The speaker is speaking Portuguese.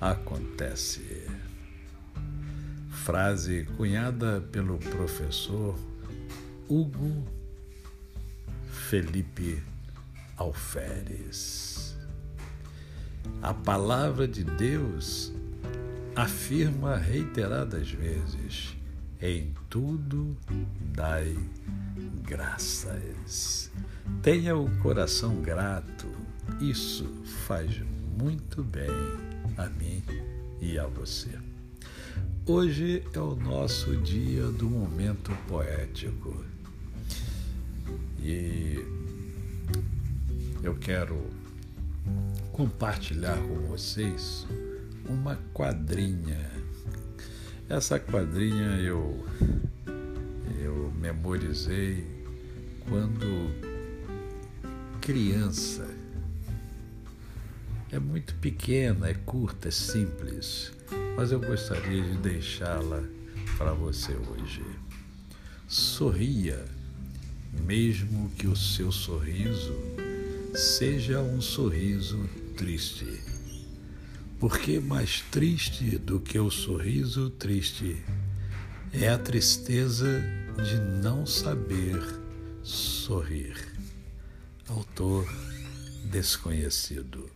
acontece. Frase cunhada pelo professor Hugo Felipe Alferes. A palavra de Deus afirma reiteradas vezes: em tudo dai graças. Tenha o coração grato, isso faz muito bem a mim e a você. Hoje é o nosso dia do momento poético e eu quero compartilhar com vocês uma quadrinha. Essa quadrinha eu eu memorizei quando criança é muito pequena, é curta, é simples, mas eu gostaria de deixá-la para você hoje. Sorria, mesmo que o seu sorriso seja um sorriso triste. Porque mais triste do que o sorriso triste é a tristeza de não saber sorrir. Autor desconhecido.